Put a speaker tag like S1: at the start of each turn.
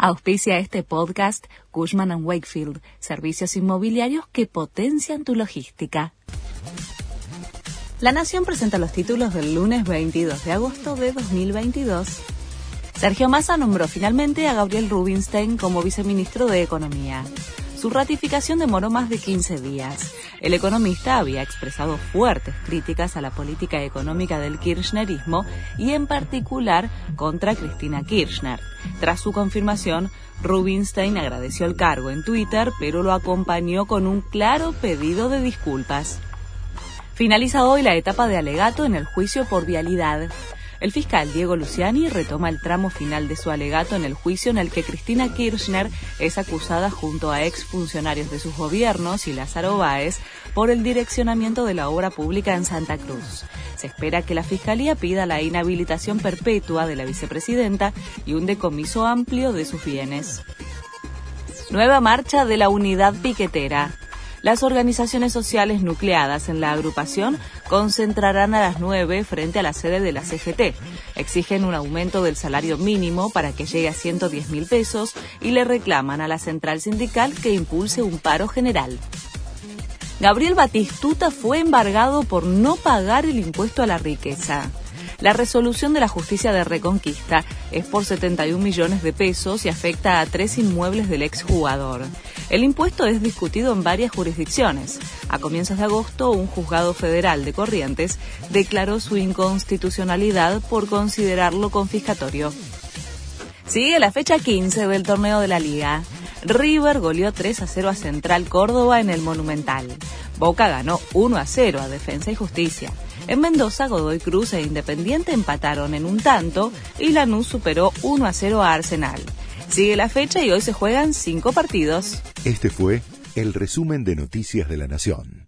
S1: Auspicia este podcast Cushman ⁇ Wakefield, servicios inmobiliarios que potencian tu logística. La Nación presenta los títulos del lunes 22 de agosto de 2022. Sergio Massa nombró finalmente a Gabriel Rubinstein como viceministro de Economía. Su ratificación demoró más de 15 días. El economista había expresado fuertes críticas a la política económica del kirchnerismo y en particular contra Cristina Kirchner. Tras su confirmación, Rubinstein agradeció el cargo en Twitter, pero lo acompañó con un claro pedido de disculpas. Finaliza hoy la etapa de alegato en el juicio por vialidad. El fiscal Diego Luciani retoma el tramo final de su alegato en el juicio en el que Cristina Kirchner es acusada junto a exfuncionarios de sus gobiernos y Lázaro Báez por el direccionamiento de la obra pública en Santa Cruz. Se espera que la Fiscalía pida la inhabilitación perpetua de la vicepresidenta y un decomiso amplio de sus bienes. Nueva marcha de la unidad piquetera. Las organizaciones sociales nucleadas en la agrupación concentrarán a las 9 frente a la sede de la CGT. Exigen un aumento del salario mínimo para que llegue a 110 mil pesos y le reclaman a la central sindical que impulse un paro general. Gabriel Batistuta fue embargado por no pagar el impuesto a la riqueza. La resolución de la justicia de Reconquista es por 71 millones de pesos y afecta a tres inmuebles del exjugador. El impuesto es discutido en varias jurisdicciones. A comienzos de agosto, un juzgado federal de Corrientes declaró su inconstitucionalidad por considerarlo confiscatorio. Sigue la fecha 15 del torneo de la liga. River goleó 3 a 0 a Central Córdoba en el Monumental. Boca ganó 1 a 0 a Defensa y Justicia. En Mendoza, Godoy Cruz e Independiente empataron en un tanto y Lanús superó 1 a 0 a Arsenal. Sigue la fecha y hoy se juegan cinco partidos.
S2: Este fue el resumen de Noticias de la Nación.